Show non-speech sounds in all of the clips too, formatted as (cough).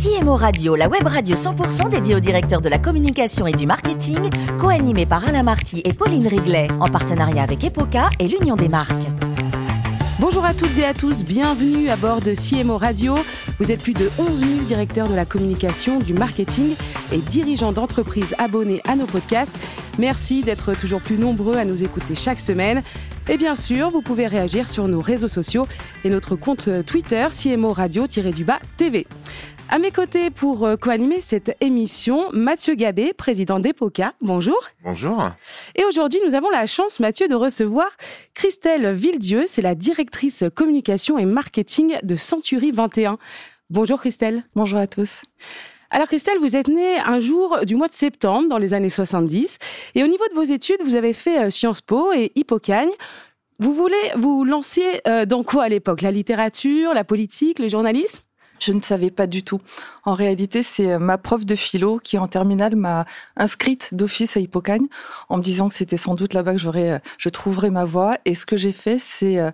CMO Radio, la web radio 100% dédiée aux directeurs de la communication et du marketing, co-animée par Alain Marty et Pauline Riglet, en partenariat avec Epoca et l'Union des marques. Bonjour à toutes et à tous, bienvenue à bord de CMO Radio. Vous êtes plus de 11 000 directeurs de la communication, du marketing et dirigeants d'entreprises abonnés à nos podcasts. Merci d'être toujours plus nombreux à nous écouter chaque semaine. Et bien sûr, vous pouvez réagir sur nos réseaux sociaux et notre compte Twitter CMO Radio-du-bas TV. À mes côtés pour euh, co-animer cette émission, Mathieu Gabé, président d'EPOCA. Bonjour. Bonjour. Et aujourd'hui, nous avons la chance, Mathieu, de recevoir Christelle Villedieu. C'est la directrice communication et marketing de Century 21. Bonjour Christelle. Bonjour à tous. Alors Christelle, vous êtes née un jour du mois de septembre dans les années 70 et au niveau de vos études, vous avez fait euh, Sciences Po et Hippocagne. Vous voulez vous lancer euh, dans quoi à l'époque? La littérature, la politique, le journalisme? Je ne savais pas du tout. En réalité, c'est euh, ma prof de philo qui, en terminale, m'a inscrite d'office à Hippocagne en me disant que c'était sans doute là-bas que euh, je trouverais ma voie. Et ce que j'ai fait, c'est euh,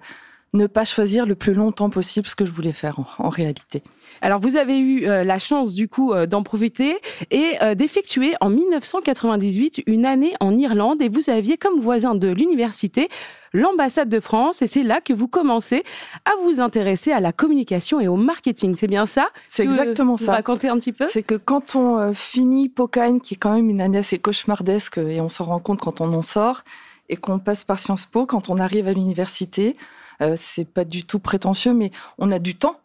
ne pas choisir le plus longtemps possible ce que je voulais faire en, réalité. Alors vous avez eu la chance du coup d'en profiter et d'effectuer en 1998 une année en Irlande et vous aviez comme voisin de l'université l'ambassade de France et c'est là que vous commencez à vous intéresser à la communication et au marketing. C'est bien ça C'est exactement vous ça. Racontez un petit peu? C'est que quand on euh, finit Pokaine, qui est quand même une année assez cauchemardesque et on s'en rend compte quand on en sort, et qu'on passe par Sciences Po, quand on arrive à l'université, euh, c'est pas du tout prétentieux, mais on a du temps.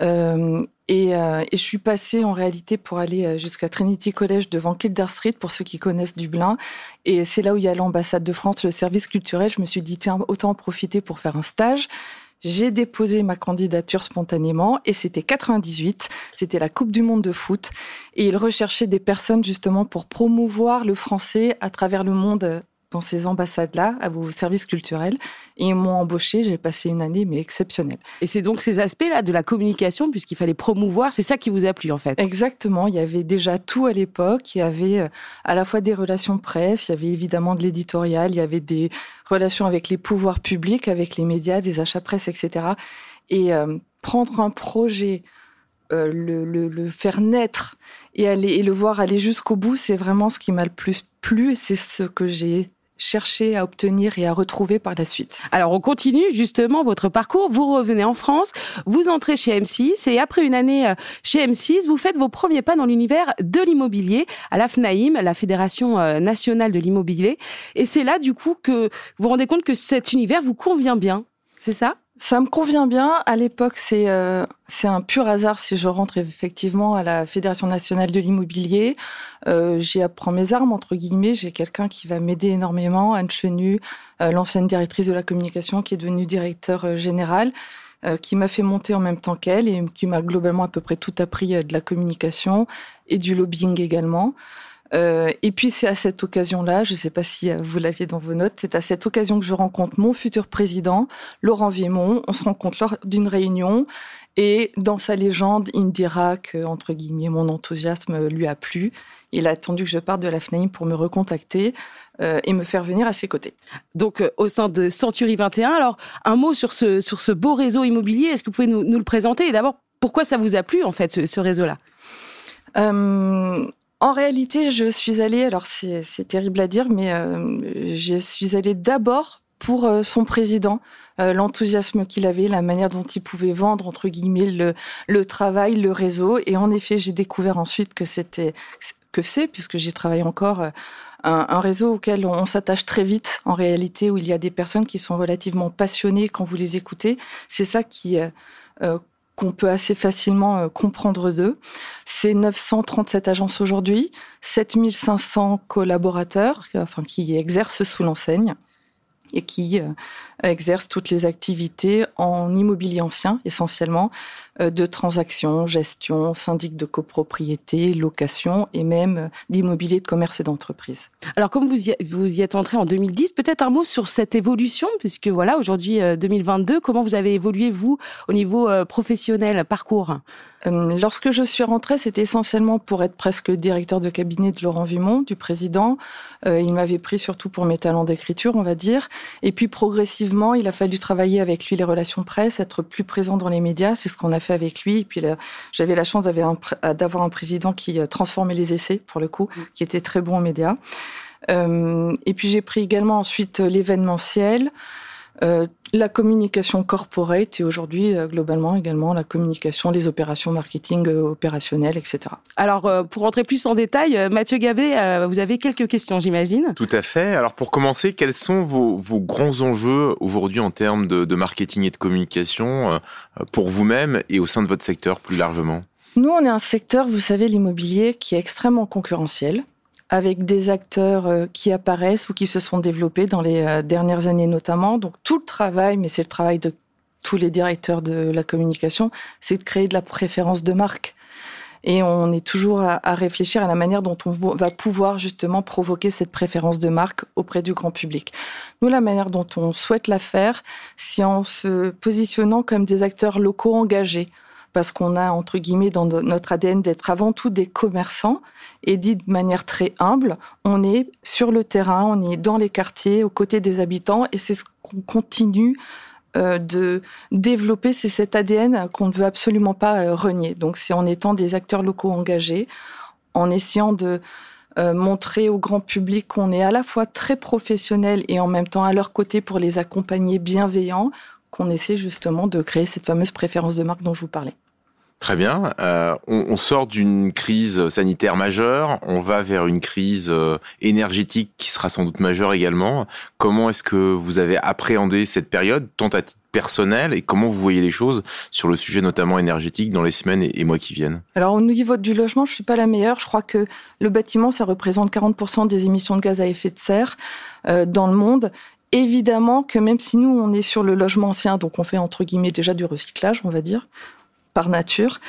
Euh, euh, et, je suis passée en réalité pour aller jusqu'à Trinity College devant Kildare Street, pour ceux qui connaissent Dublin. Et c'est là où il y a l'ambassade de France, le service culturel. Je me suis dit, tiens, autant en profiter pour faire un stage. J'ai déposé ma candidature spontanément et c'était 98, c'était la Coupe du Monde de foot et ils recherchaient des personnes justement pour promouvoir le français à travers le monde dans ces ambassades-là, à vos services culturels, et ils m'ont embauché. J'ai passé une année, mais exceptionnelle. Et c'est donc ces aspects-là de la communication, puisqu'il fallait promouvoir, c'est ça qui vous a plu en fait? Exactement. Il y avait déjà tout à l'époque. Il y avait euh, à la fois des relations presse, il y avait évidemment de l'éditorial, il y avait des relations avec les pouvoirs publics, avec les médias, des achats presse, etc. Et euh, prendre un projet, euh, le, le, faire naître et, aller, et le voir aller jusqu'au bout, c'est vraiment ce qui m'a le plus plu et c'est ce que j'ai chercher à obtenir et à retrouver par la suite. Alors on continue justement votre parcours. Vous revenez en France, vous entrez chez M6 et après une année euh, chez M6, vous faites vos premiers pas dans l'univers de l'immobilier à la FNAIM, la Fédération euh, nationale de l'immobilier. Et c'est là du coup que vous vous rendez compte que cet univers vous convient bien. C'est ça? Ça me convient bien. À l'époque, c'est euh, un pur hasard si je rentre effectivement à la Fédération nationale de l'immobilier. Euh, J'y apprends mes armes entre guillemets. J'ai quelqu'un qui va m'aider énormément, Anne Chenu, euh, l'ancienne directrice de la communication, qui est devenue directeur euh, général, euh, qui m'a fait monter en même temps qu'elle et qui m'a globalement à peu près tout appris de la communication et du lobbying également. Euh, et puis c'est à cette occasion-là, je ne sais pas si euh, vous l'aviez dans vos notes, c'est à cette occasion que je rencontre mon futur président, Laurent Viemont. On se rencontre lors d'une réunion et dans sa légende, il me dira que, entre guillemets, mon enthousiasme lui a plu. Il a attendu que je parte de la FNAIM pour me recontacter euh, et me faire venir à ses côtés. Donc, au sein de Century 21, alors, un mot sur ce, sur ce beau réseau immobilier. Est-ce que vous pouvez nous, le présenter? Et d'abord, pourquoi ça vous a plu, en fait, ce, réseau-là? En réalité, je suis allée, alors c'est terrible à dire, mais euh, je suis allée d'abord pour euh, son président, euh, l'enthousiasme qu'il avait, la manière dont il pouvait vendre, entre guillemets, le, travail, le réseau. Et en effet, j'ai découvert ensuite que c'était, que c'est, puisque j'y travaille encore, un, réseau auquel on, s'attache très vite, en réalité, où il y a des personnes qui sont relativement passionnées quand vous les écoutez. C'est ça qui qu'on peut assez facilement euh, comprendre d'eux. C'est 937 agences aujourd'hui, 7500 collaborateurs enfin, qui exercent sous l'enseigne et qui euh, exercent toutes les activités en immobilier ancien essentiellement, euh, de transactions, gestion, syndic de copropriété, location et même euh, d'immobilier de commerce et d'entreprise. Alors comme vous y, vous y êtes entré en 2010, peut-être un mot sur cette évolution, puisque voilà, aujourd'hui 2022, comment vous avez évolué vous au niveau professionnel, parcours? Euh, lorsque je suis rentrée, c'était essentiellement pour être presque directeur de cabinet de Laurent Vimont, du président. Euh, il m'avait pris surtout pour mes talents d'écriture, on va dire. Et puis progressivement, il a fallu travailler avec lui les relations presse, être plus présent dans les médias. C'est ce qu'on a fait fait avec lui. Et puis j'avais la chance d'avoir un, président qui transformait les essais, pour le coup, mmh. qui était très bon en médias. et puis j'ai pris également ensuite l'événementiel. Euh, la communication corporate et aujourd'hui euh, globalement également la communication, les opérations marketing euh, opérationnelles, etc. Alors pour rentrer plus en détail, Mathieu Gabé, vous avez quelques questions j'imagine Tout à fait. Alors pour commencer, quels sont vos, grands enjeux aujourd'hui en termes de, marketing et de communication pour vous-même et au sein de votre secteur plus largement? Nous, on est un secteur, vous savez, l'immobilier qui est extrêmement concurrentiel avec des acteurs euh, qui apparaissent ou qui se sont développés dans les euh, dernières années notamment. Donc tout le travail, mais c'est le travail de tous les directeurs de la communication, c'est de créer de la préférence de marque. Et on est toujours à, réfléchir à la manière dont on va pouvoir justement provoquer cette préférence de marque auprès du grand public. Nous, la manière dont on souhaite la faire, c'est en se positionnant comme des acteurs locaux engagés parce qu'on a, entre guillemets, dans notre ADN d'être avant tout des commerçants. Et dit de manière très humble, on est sur le terrain, on est dans les quartiers, aux côtés des habitants, et c'est ce qu'on continue euh, de développer, c'est cet ADN qu'on ne veut absolument pas euh, renier. Donc c'est en étant des acteurs locaux engagés, en essayant de euh, montrer au grand public qu'on est à la fois très professionnel et en même temps à leur côté pour les accompagner bienveillants, qu'on essaie justement de créer cette fameuse préférence de marque dont je vous parlais. Très bien. Euh, on, sort d'une crise sanitaire majeure, on va vers une crise euh, énergétique qui sera sans doute majeure également. Comment est-ce que vous avez appréhendé cette période, tant à titre personnel, et comment vous voyez les choses sur le sujet notamment énergétique dans les semaines et, mois qui viennent? Alors au niveau du logement, je suis pas la meilleure. Je crois que le bâtiment, ça représente 40% des émissions de gaz à effet de serre euh, dans le monde évidemment que même si nous, on est sur le logement ancien, donc on fait entre guillemets déjà du recyclage, on va dire, par nature,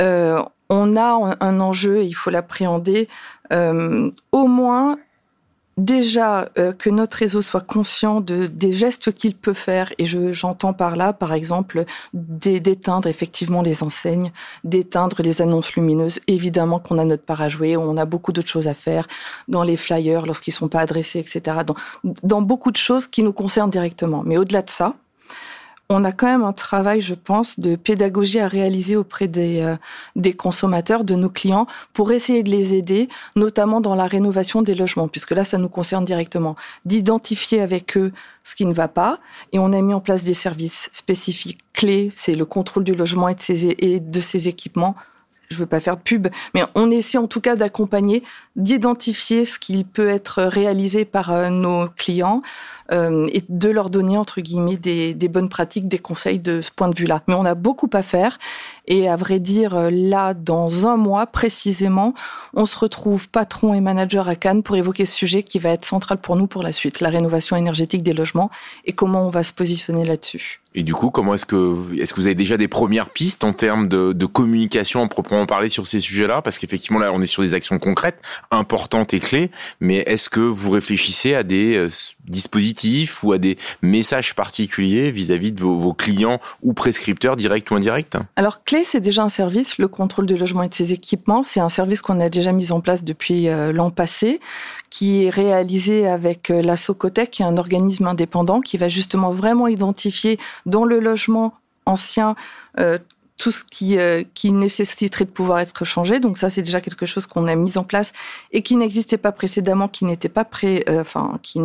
euh, on a un enjeu, il faut l'appréhender, euh, au moins déjà euh, que notre réseau soit conscient de, des gestes qu'il peut faire, et j'entends par là, par exemple, d'éteindre effectivement les enseignes, d'éteindre les annonces lumineuses. Évidemment qu'on a notre part à jouer, on a beaucoup d'autres choses à faire dans les flyers lorsqu'ils sont pas adressés, etc. Dans beaucoup de choses qui nous concernent directement. Mais au-delà de ça, on a quand même un travail, je pense, de pédagogie à réaliser auprès des, euh, des consommateurs, de nos clients, pour essayer de les aider, notamment dans la rénovation des logements, puisque là, ça nous concerne directement, d'identifier avec eux ce qui ne va pas. Et on a mis en place des services spécifiques clés, c'est le contrôle du logement et de et de ses équipements je veux pas faire de pub, mais on essaie en tout cas d'accompagner, d'identifier ce qui peut être réalisé par euh, nos clients, euh, et de leur donner, entre guillemets, des, des, bonnes pratiques, des conseils de ce point de vue-là. Mais on a beaucoup à faire. Et à vrai dire, euh, là, dans un mois précisément, on se retrouve patron et manager à Cannes pour évoquer ce sujet qui va être central pour nous pour la suite, la rénovation énergétique des logements et comment on va se positionner là-dessus. Et du coup, comment est-ce que est-ce que vous avez déjà des premières pistes en termes de, de communication en proprement parler sur ces sujets-là? Parce qu'effectivement, là, on est sur des actions concrètes, importantes et clés. Mais est-ce que vous réfléchissez à des euh, dispositifs ou à des messages particuliers vis-à-vis de vos, clients ou prescripteurs directs ou indirects? Alors, Clé, c'est déjà un service, le contrôle du logement et de ses équipements. C'est un service qu'on a déjà mis en place depuis euh, l'an passé, qui est réalisé avec euh, la Socotec, qui est un organisme indépendant qui va justement vraiment identifier dans le logement ancien euh, tout ce qui, nécessiterait de pouvoir être changé. Donc ça, c'est déjà quelque chose qu'on a mis en place et qui n'existait pas précédemment, qui n'était pas prêt, enfin, qui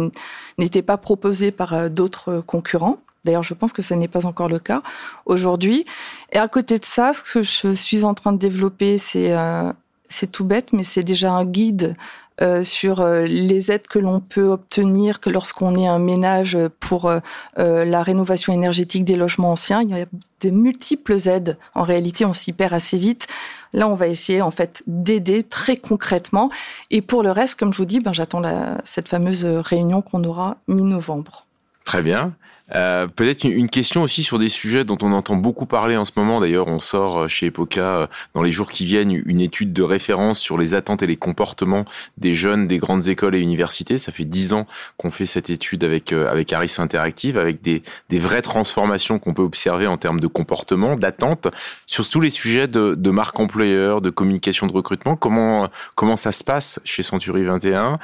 n'était pas proposé par d'autres concurrents. D'ailleurs, je pense que ça n'est pas encore le cas aujourd'hui. Et à côté de ça, ce que je suis en train de développer, c'est euh, tout bête, mais c'est déjà un guide euh, sur euh, les aides que l'on peut obtenir lorsqu'on est un ménage pour la rénovation énergétique des logements anciens. Il y a de multiples aides. En réalité, on s'y perd assez vite. Là, on va essayer en fait d'aider très concrètement. Et pour le reste, comme je vous dis, ben, j'attends cette fameuse réunion qu'on aura mi-novembre. Très bien. Euh, peut-être une question aussi sur des sujets dont on entend beaucoup parler en ce moment. D'ailleurs, on sort euh, chez Epoca euh, dans les jours qui viennent une étude de référence sur les attentes et les comportements des jeunes des grandes écoles et universités. Ça fait dix ans qu'on fait cette étude avec avec Harris Interactive, avec des, des vraies transformations qu'on peut observer en termes de comportement, d'attente sur tous les sujets de, de marque employeur, de communication de recrutement. Comment comment ça se passe chez Century 21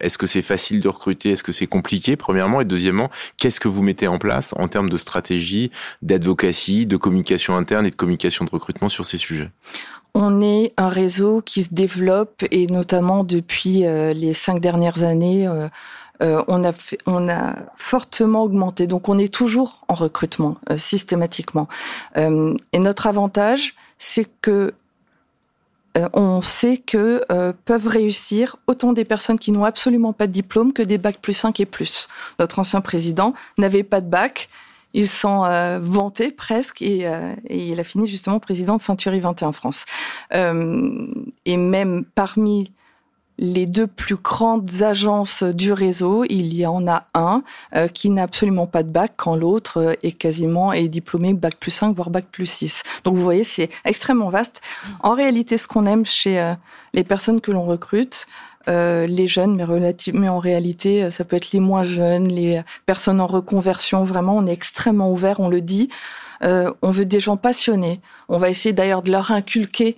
Est-ce que c'est facile de recruter? Est-ce que c'est compliqué Premièrement? Et deuxièmement. Qu'est-ce que vous mettez en place en termes de stratégie, d'advocacy, de communication interne et de communication de recrutement sur ces sujets? On est un réseau qui se développe et notamment depuis euh, les cinq dernières années, euh, euh, on, a on a fortement augmenté. Donc on est toujours en recrutement systématiquement. et notre avantage, c'est que on sait que peuvent réussir autant des personnes qui n'ont absolument pas de diplôme que des bacs plus 5 et plus. Notre ancien président n'avait pas de bac, il s'en euh, vantait presque euh, et, il a fini justement président de Century 21 France. Euh, et même parmi les deux plus grandes agences du réseau, il y en a un qui n'a absolument pas de bac quand l'autre est quasiment est diplômé bac plus 5 voire bac plus 6. Donc vous voyez, c'est extrêmement vaste. En réalité, ce qu'on aime chez les personnes que l'on recrute, euh, les jeunes, mais, mais en réalité, euh, ça peut être les moins jeunes, les personnes en reconversion. Vraiment, on est extrêmement ouvert, on le dit. Euh, on veut des gens passionnés. On va essayer d'ailleurs de leur inculquer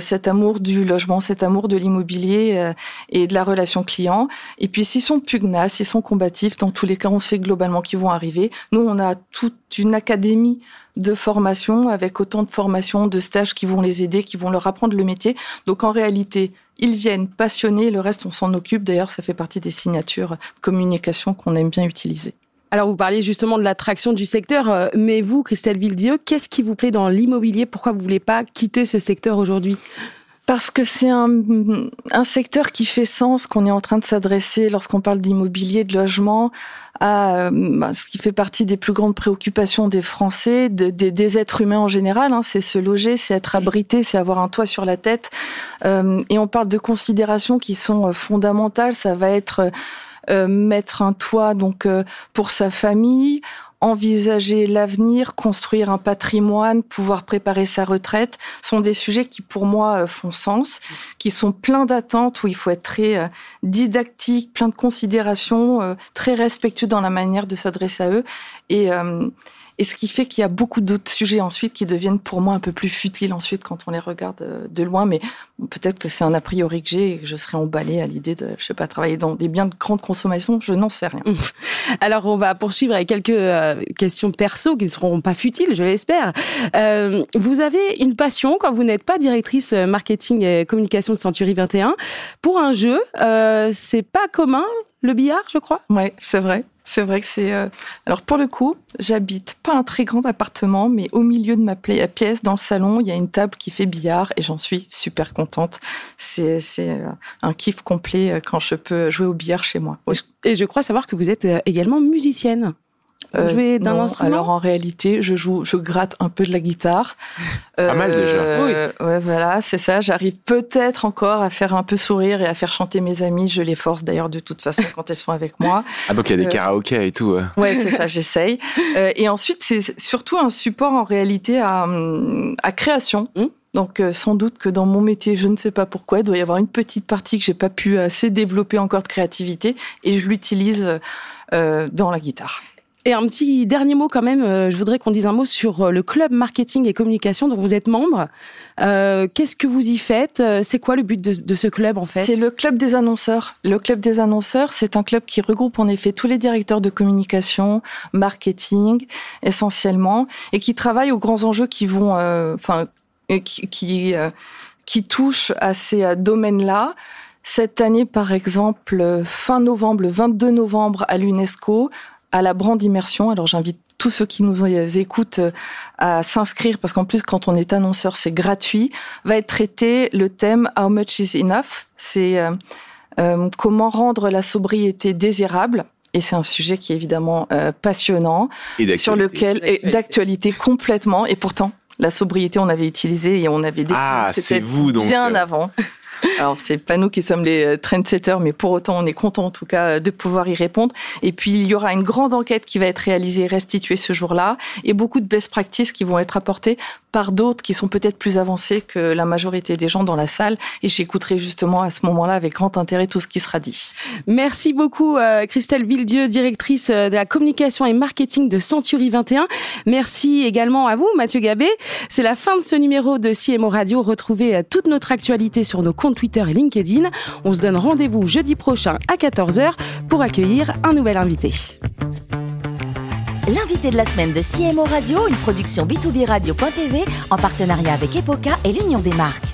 cet amour du logement, cet amour de l'immobilier et de la relation client. Et puis s'ils sont pugnaces, s'ils sont combatifs, dans tous les cas, on sait globalement qu'ils vont arriver. Nous, on a toute une académie de formation avec autant de formations, de stages qui vont les aider, qui vont leur apprendre le métier. Donc en réalité, ils viennent passionnés, le reste on s'en occupe. D'ailleurs, ça fait partie des signatures de communication qu'on aime bien utiliser. Alors vous parliez justement de l'attraction du secteur, euh, mais vous, Christelle Villedieu, qu'est-ce qui vous plaît dans l'immobilier? Pourquoi vous voulez pas quitter ce secteur aujourd'hui? Parce que c'est un, un, secteur qui fait sens, qu'on est en train de s'adresser lorsqu'on parle d'immobilier, de logement, à bah, ce qui fait partie des plus grandes préoccupations des Français, de, des êtres humains en général. Hein, c'est se loger, c'est être abrité, c'est avoir un toit sur la tête. Euh, et on parle de considérations qui sont euh, fondamentales. Ça va être euh, mettre un toit donc euh, pour sa famille envisager l'avenir, construire un patrimoine, pouvoir préparer sa retraite, sont des sujets qui pour moi euh, font sens, qui sont pleins d'attentes, où il faut être très euh, didactique, plein de considérations, euh, très respectueux dans la manière de s'adresser à eux. Et, et ce qui fait qu'il y a beaucoup d'autres sujets ensuite qui deviennent pour moi un peu plus futiles ensuite quand on les regarde euh, de loin. Mais peut-être que c'est un a priori que j'ai et que je serais emballée à l'idée de, je sais pas, travailler dans des biens de grande consommation. Je n'en sais rien. (laughs) Alors on va poursuivre avec quelques euh, questions perso qui ne seront pas futiles, je l'espère. Euh, vous avez une passion quand vous n'êtes pas directrice marketing et communication de Century 21 pour un jeu. Euh, c'est pas commun le billard, je crois? Ouais, c'est vrai. C'est vrai que c'est. Euh, alors pour le coup, j'habite pas un très grand appartement, mais au milieu de ma pièce, dans le salon, il y a une table qui fait billard et j'en suis super contente. C'est euh, un kiff complet euh, quand je peux jouer au billard chez moi. Et je crois savoir que vous êtes également musicienne. Euh, jouer d'un instrument Alors en réalité, je joue, je gratte un peu de la guitare. (laughs) Pas mal déjà. Euh, oui. Ouais, voilà, c'est ça. J'arrive peut-être encore à faire un peu sourire et à faire chanter mes amis. Je les force d'ailleurs de toute façon quand elles sont avec moi. Ah donc il y a des euh, karaokés et tout. Ouais, c'est ça. J'essaye. et ensuite, c'est surtout un support en réalité à, à création. Mmh. Donc sans doute que dans mon métier, je ne sais pas pourquoi, il doit y avoir une petite partie que j'ai pas pu assez développer encore de créativité et je l'utilise dans la guitare. Et un petit dernier mot quand même, euh, je voudrais qu'on dise un mot sur euh, le club marketing et communication dont vous êtes membre. Euh, Qu'est-ce que vous y faites? C'est quoi le but de, ce club en fait? C'est le club des annonceurs. Le club des annonceurs, c'est un club qui regroupe en effet tous les directeurs de communication, marketing essentiellement, et qui travaille aux grands enjeux qui vont, enfin, qui, qui, qui touchent à ces domaines-là. Cette année, par exemple, fin novembre, le 22 novembre, à l'UNESCO, à la brand immersion. Alors j'invite tous ceux qui nous écoutent euh, à s'inscrire parce qu'en plus quand on est annonceur c'est gratuit. Va être traité le thème How much is enough? C'est euh, euh, comment rendre la sobriété désirable. Et c'est un sujet qui est évidemment passionnant, sur lequel d'actualité complètement. Et pourtant, la sobriété, on avait utilisé et on avait découvert. Ah, c'est vous donc. Bien avant. Alors, c'est pas nous qui sommes les euh, trendsetters, mais pour autant, on est content en tout cas de pouvoir y répondre. Et puis, il y aura une grande enquête qui va être réalisée, restituée ce jour-là, et beaucoup de best practices qui vont être apportées par d'autres qui sont peut-être plus avancés que la majorité des gens dans la salle. Et j'écouterai justement à ce moment-là avec grand intérêt tout ce qui sera dit. Merci beaucoup, euh, Christelle Villedieu, directrice euh, de la communication et marketing de Century 21. Merci également à vous, Mathieu Gabé. C'est la fin de ce numéro de CMO Radio. Retrouvez euh, toute notre actualité sur nos comptes Twitter et LinkedIn. On se donne rendez-vous jeudi prochain à 14h pour accueillir un nouvel invité. L'invité de la semaine de CMO Radio, une production B2B Radio.tv en partenariat avec Epoca et l'Union des marques.